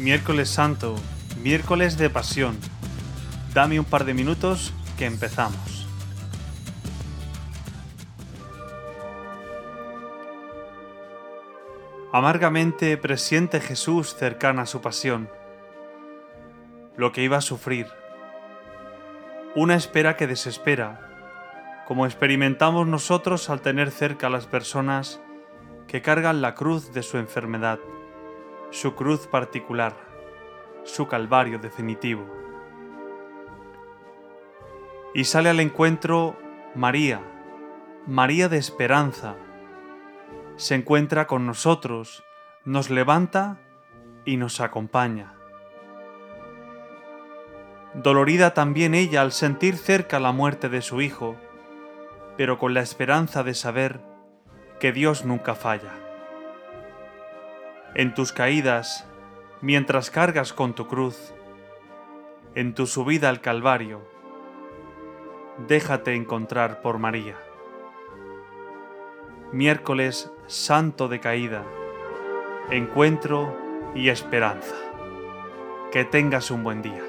Miércoles Santo, miércoles de pasión. Dame un par de minutos que empezamos. Amargamente presiente Jesús cercana a su pasión, lo que iba a sufrir. Una espera que desespera, como experimentamos nosotros al tener cerca a las personas que cargan la cruz de su enfermedad, su cruz particular, su calvario definitivo. Y sale al encuentro María, María de esperanza, se encuentra con nosotros, nos levanta y nos acompaña. Dolorida también ella al sentir cerca la muerte de su hijo, pero con la esperanza de saber que Dios nunca falla. En tus caídas, mientras cargas con tu cruz, en tu subida al Calvario, déjate encontrar por María miércoles santo de caída, encuentro y esperanza. Que tengas un buen día.